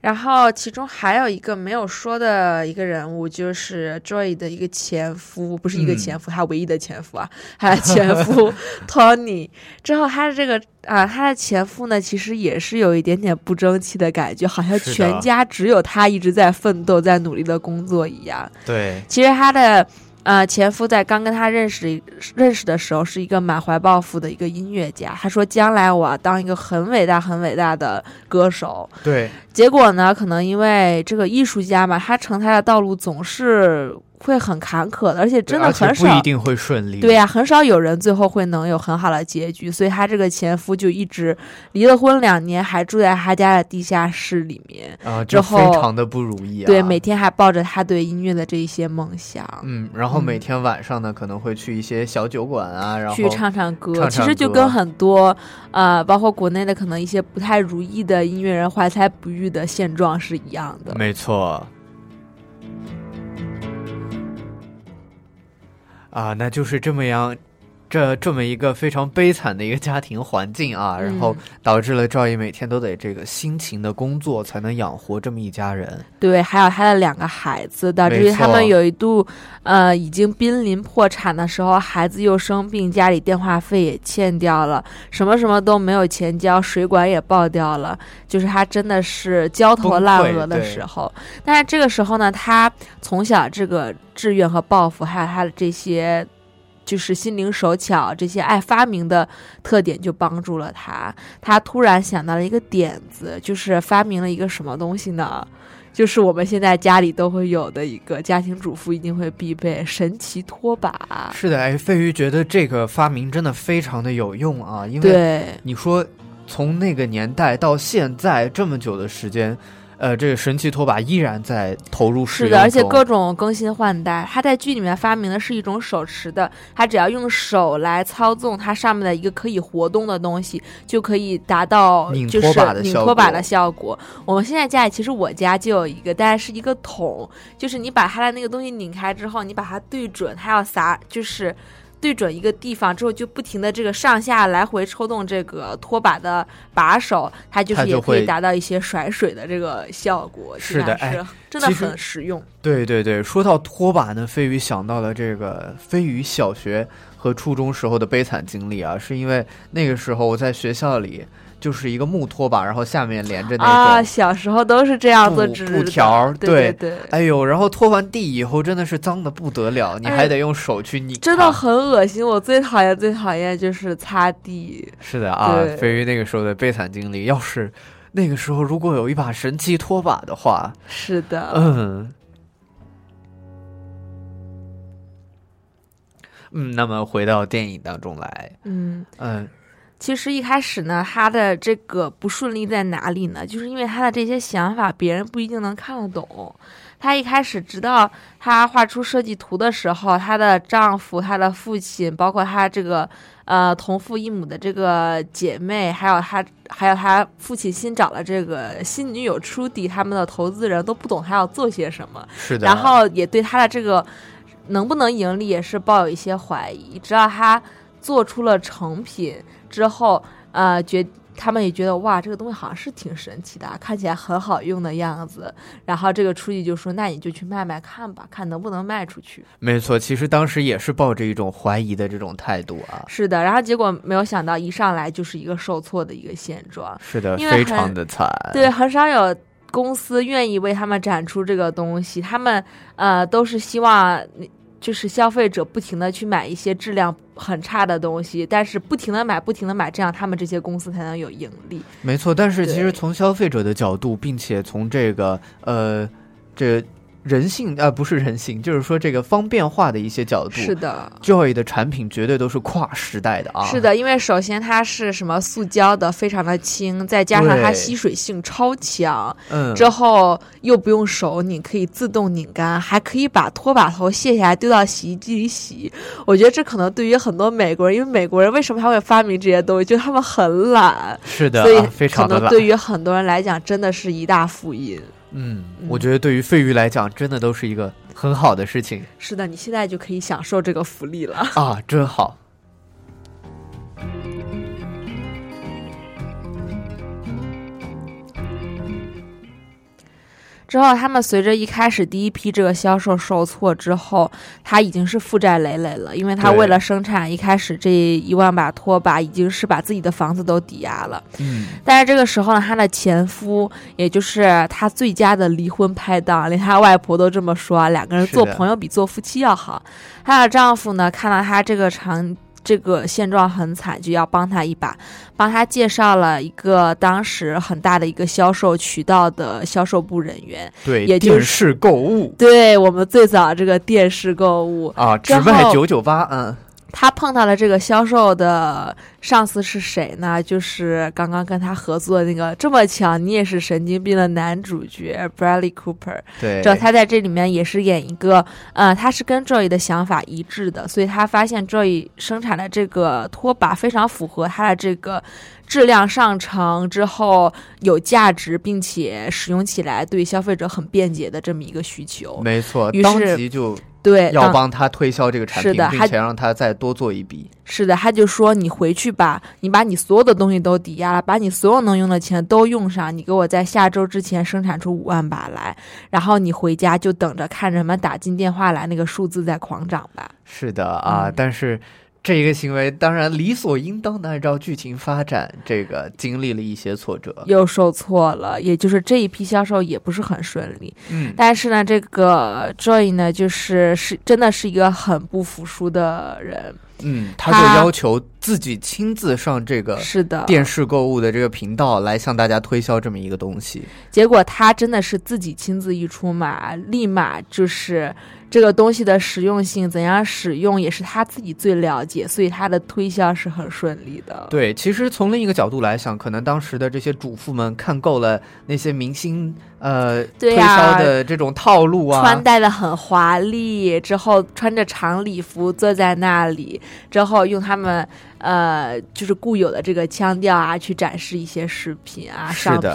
然后，其中还有一个没有说的一个人物，就是 Joy 的一个前夫，不是一个嗯前夫，他唯一的前夫啊，他的前夫 Tony。之后，他的这个啊，他的前夫呢，其实也是有一点点不争气的感觉，好像全家只有他一直在奋斗，在努力的工作一样。对，其实他的呃前夫在刚跟他认识认识的时候，是一个满怀抱负的一个音乐家。他说将来我要当一个很伟大很伟大的歌手。对，结果呢，可能因为这个艺术家嘛，他成才的道路总是会很坎坷的，而且真的很少不一定会顺利。对呀、很少有人最后会能有很好的结局，所以她这个前夫就一直离了婚两年，还住在他家的地下室里面。啊，就之后非常的不如意啊。对，每天还抱着他对音乐的这一些梦想，嗯，然后每嗯天晚上呢，可能会去一些小酒馆啊，然后去唱唱歌。唱唱其实就跟很多呃，包括国内的可能一些不太如意的音乐人怀才不遇的现状是一样的。没错。啊，那就是这么样，这这么一个非常悲惨的一个家庭环境啊，然后嗯导致了赵毅每天都得这个辛勤的工作，才能养活这么一家人。对，还有他的两个孩子，导致于他们有一度，呃，已经濒临破产的时候，孩子又生病，家里电话费也欠掉了，什么什么都没有钱交，水管也爆掉了，就是他真的是焦头烂额的时候。但是这个时候呢，他从小这个志愿和抱负，还有他的这些。就是心灵手巧，这些爱发明的特点就帮助了他。他突然想到了一个点子，就是发明了一个什么东西呢？就是我们现在家里都会有的一个家庭主妇一定会必备神奇拖把。是的，哎，飞鱼觉得这个发明真的非常的有用啊，因为对，你说从那个年代到现在这么久的时间，呃，这个神奇拖把依然在投入使用是的，而且各种更新换代。它在剧里面发明的是一种手持的，它只要用手来操纵它上面的一个可以活动的东西，就可以达到拧就是拖把的拧拖把的效果。我们现在家里其实我家就有一个，但是是一个桶，就是你把它的那个东西拧开之后，你把它对准，它要撒就是。对准一个地方之后，就不停的这个上下来回抽动这个拖把的把手，它就是也可以达到一些甩水的这个效果。是的哎真的很实用。对对对，说到拖把呢，飞鱼想到了这个飞鱼小学和初中时候的悲惨经历啊，是因为那个时候我在学校里就是一个木拖把，然后下面连着那个。啊，小时候都是这样做布纸布条儿对对对，哎呦，然后拖完地以后真的是脏的不得了，你哎还得用手去拧它。真的很恶心。我最讨厌最讨厌就是擦地。是的啊对，飞鱼那个时候的悲惨经历，要是那个时候如果有一把神奇拖把的话，是的，嗯。嗯，那么回到电影当中来，嗯，嗯，其实一开始呢，他的这个不顺利在哪里呢？就是因为他的这些想法，别人不一定能看得懂。她一开始直到她画出设计图的时候，她的丈夫、她的父亲，包括她这个呃同父异母的这个姐妹，还有她还有她父亲新找了这个新女友 Trudy，他们的投资人都不懂她要做些什么。是的。然后也对他的这个能不能盈利也是抱有一些怀疑。直到他做出了成品之后，呃，觉他们也觉得哇，这个东西好像是挺神奇的，看起来很好用的样子。然后这个书记就说：“那你就去卖卖看吧，看能不能卖出去。没错，其实当时也是抱着一种怀疑的这种态度啊”。是的，然后结果没有想到一上来就是一个受挫的一个现状。是的，非常的惨。对，很少有公司愿意为他们展出这个东西，他们呃都是希望就是消费者不停的去买一些质量很差的东西，但是不停的买，不停的买，这样他们这些公司才能有盈利。没错，但是其实从消费者的角度，并且从这个呃，这人性啊、不是人性，就是说这个方便化的一些角度是的。，Joy 的产品绝对都是跨时代的啊。是，的，因为首先它是什么塑胶的，非常的轻，再加上它吸水性超强，嗯，之后又不用手拧，可以自动拧干，还可以把拖把头卸下来丢到洗衣机里洗。我觉得这可能对于很多美国人，因为美国人为什么他会发明这些东西，就是他们很懒，是的，所以啊非可常的对于很多人来讲，真的是一大福音。嗯，嗯我觉得对于费鱼来讲，真的都是一个很好的事情是的，你现在就可以享受这个福利了。啊，真好。之后，他们随着一开始第一批这个销售受挫之后，他已经是负债累累了，因为他为了生产一开始这一万把拖把，已经是把自己的房子都抵押了。嗯，但是这个时候呢，他的前夫，也就是他最佳的离婚拍档，连他外婆都这么说啊，两个人做朋友比做夫妻要好。她的丈夫呢，看到她这个长这个现状很惨，就要帮他一把，帮他介绍了一个当时很大的一个销售渠道的销售部人员。对，也就是电视购物。对我们最早这个电视购物，啊，之只卖九九八，嗯，他碰到了这个销售的上司是谁呢？就是刚刚跟他合作的那个这么强你也是神经病的男主角 Bradley Cooper。对，主要他在这里面也是演一个，呃，他是跟 Joy 的想法一致的，所以他发现 Joy 生产的这个拖把非常符合他的这个质量上乘之后有价值，并且使用起来对消费者很便捷的这么一个需求。没错，于是即就对，要帮他推销这个产品，是的还并且让他再多做一笔。是的，他就说你回去吧，你把你所有的东西都抵押了，把你所有能用的钱都用上，你给我在下周之前生产出五万把来，然后你回家就等着看着什么打进电话来那个数字在狂涨吧。是的啊，嗯但是这一个行为当然理所应当的按照剧情发展，这个经历了一些挫折。又受挫了，也就是这一批销售也不是很顺利。嗯，但是呢，这个 Joy 呢，就是是真的是一个很不服输的人。嗯，他就要求自己亲自上这个是的，电视购物的这个频道来向大家推销这么一个东西。结果他真的是自己亲自一出马，立马就是这个东西的实用性，怎样使用也是他自己最了解，所以他的推销是很顺利的。对，其实从另一个角度来想，可能当时的这些主妇们看够了那些明星呃推销的这种套路啊，穿戴的很华丽，之后穿着长礼服坐在那里，之后用他们呃就是固有的这个腔调啊，去展示一些饰品啊、商品。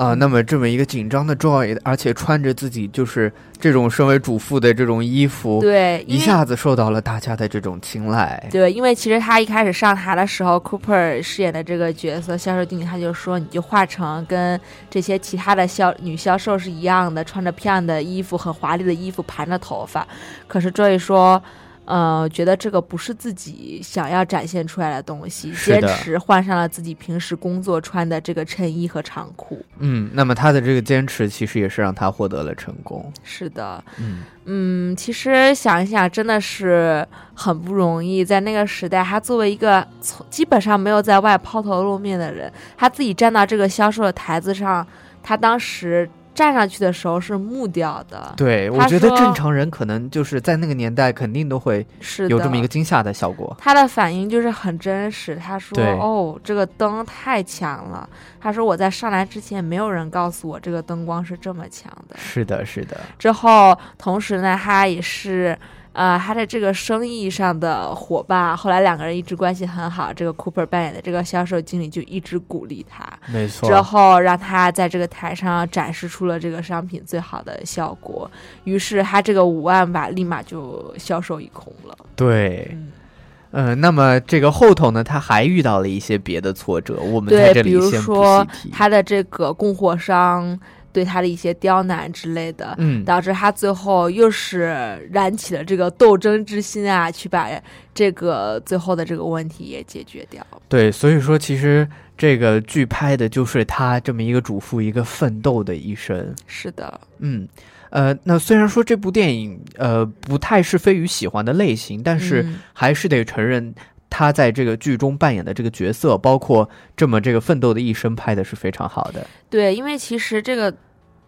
啊、那么这么一个紧张的 Joy，而且穿着自己就是这种身为主妇的这种衣服，对，一下子受到了大家的这种青睐。对，因为其实他一开始上台的时候，Cooper 饰演的这个角色销售经理，他就说，你就化成跟这些其他的销女销售是一样的，穿着漂亮的衣服，很华丽的衣服，盘着头发。可是 Joy 说。呃，觉得这个不是自己想要展现出来的东西，坚持换上了自己平时工作穿的这个衬衣和长裤。嗯，那么他的这个坚持其实也是让他获得了成功。是的，嗯，嗯，其实想一想，真的是很不容易。在那个时代，他作为一个从基本上没有在外抛头露面的人，他自己站到这个销售的台子上，他当时站上去的时候是木掉的。对，我觉得正常人可能就是在那个年代肯定都会是的，有这么一个惊吓的效果。他的反应就是很真实。他说：“哦，这个灯太强了。”他说：“我在上来之前，没有人告诉我这个灯光是这么强的。”是的，是的，之后，同时呢，他也是呃他的这个生意上的伙伴。后来两个人一直关系很好，这个 Cooper 扮演的这个销售经理就一直鼓励他，没错。之后让他在这个台上展示出了这个商品最好的效果。于是他这个五万把立马就销售一空了。对，嗯呃，那么这个后头呢，他还遇到了一些别的挫折，我们在这对，比如里先不说细提。他的这个供货商对他的一些刁难之类的，嗯，导致他最后又是燃起了这个斗争之心啊，去把这个最后的这个问题也解决掉。对，所以说其实这个剧拍的就是他这么一个主妇一个奋斗的一生。是的，嗯，呃，那虽然说这部电影呃不太是飞鱼喜欢的类型，但是嗯还是得承认。他在这个剧中扮演的这个角色，包括这么这个奋斗的一生，拍的是非常好的。对，因为其实这个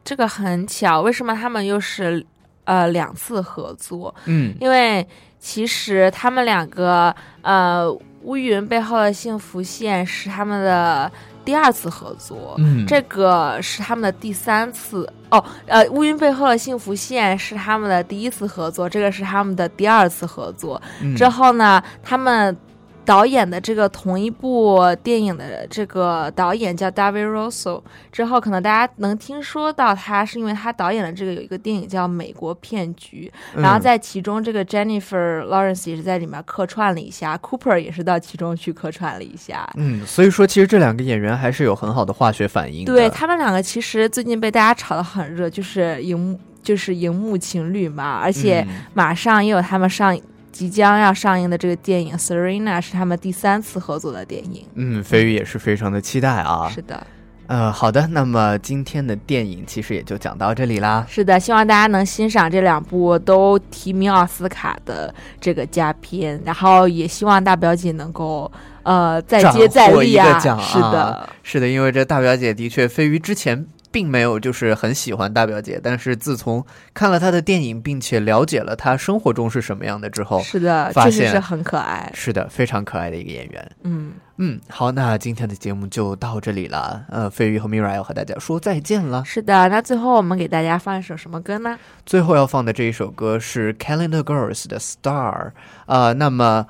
这个很巧，为什么他们又是呃两次合作？嗯，因为其实他们两个呃乌云背后的幸福线是他们的第二次合作。嗯，这个是他们的第三次哦，呃，乌云背后的幸福线是他们的第一次合作，这个是他们的第二次合作。嗯之后呢，他们导演的这个同一部电影的这个导演叫 David Russell，之后可能大家能听说到他，是因为他导演的这个有一个电影叫《美国骗局》，然后嗯在其中这个 Jennifer Lawrence 也是在里面客串了一下，Cooper 也是到其中去客串了一下。嗯，所以说其实这两个演员还是有很好的化学反应。对他们两个其实最近被大家炒得很热，就是荧幕就是荧幕情侣嘛，而且嗯马上也有他们上即将要上映的这个电影《Serena》是他们第三次合作的电影。嗯，飞鱼也是非常的期待啊。是的，呃，好的，那么今天的电影其实也就讲到这里啦。是的，希望大家能欣赏这两部都提名奥斯卡的这个佳片，然后也希望大表姐能够呃再接再厉啊！是的啊，是的，因为这大表姐的确，飞鱼之前并没有就是很喜欢大表姐，但是自从看了她的电影，并且了解了她生活中是什么样的之后，是的，发现确实是很可爱。是的，非常可爱的一个演员。嗯，嗯，好，那今天的节目就到这里了。呃，飞鱼和 Mira 要和大家说再见了。是的。那最后我们给大家放一首什么歌呢？最后要放的这一首歌是 Calendar Girls 的 Star 啊、那么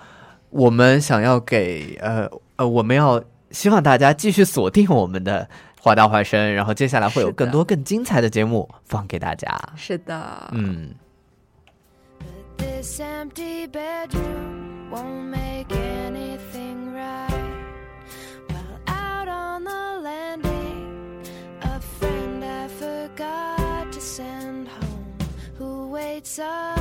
我们想要给呃呃，我们要希望大家继续锁定我们的华大华声，然后接下来会有更多更精彩的节目放给大家。是的，嗯，This empty bedroom won't make anything right. Well, out on the landing, a friend I forgot to send home who waits up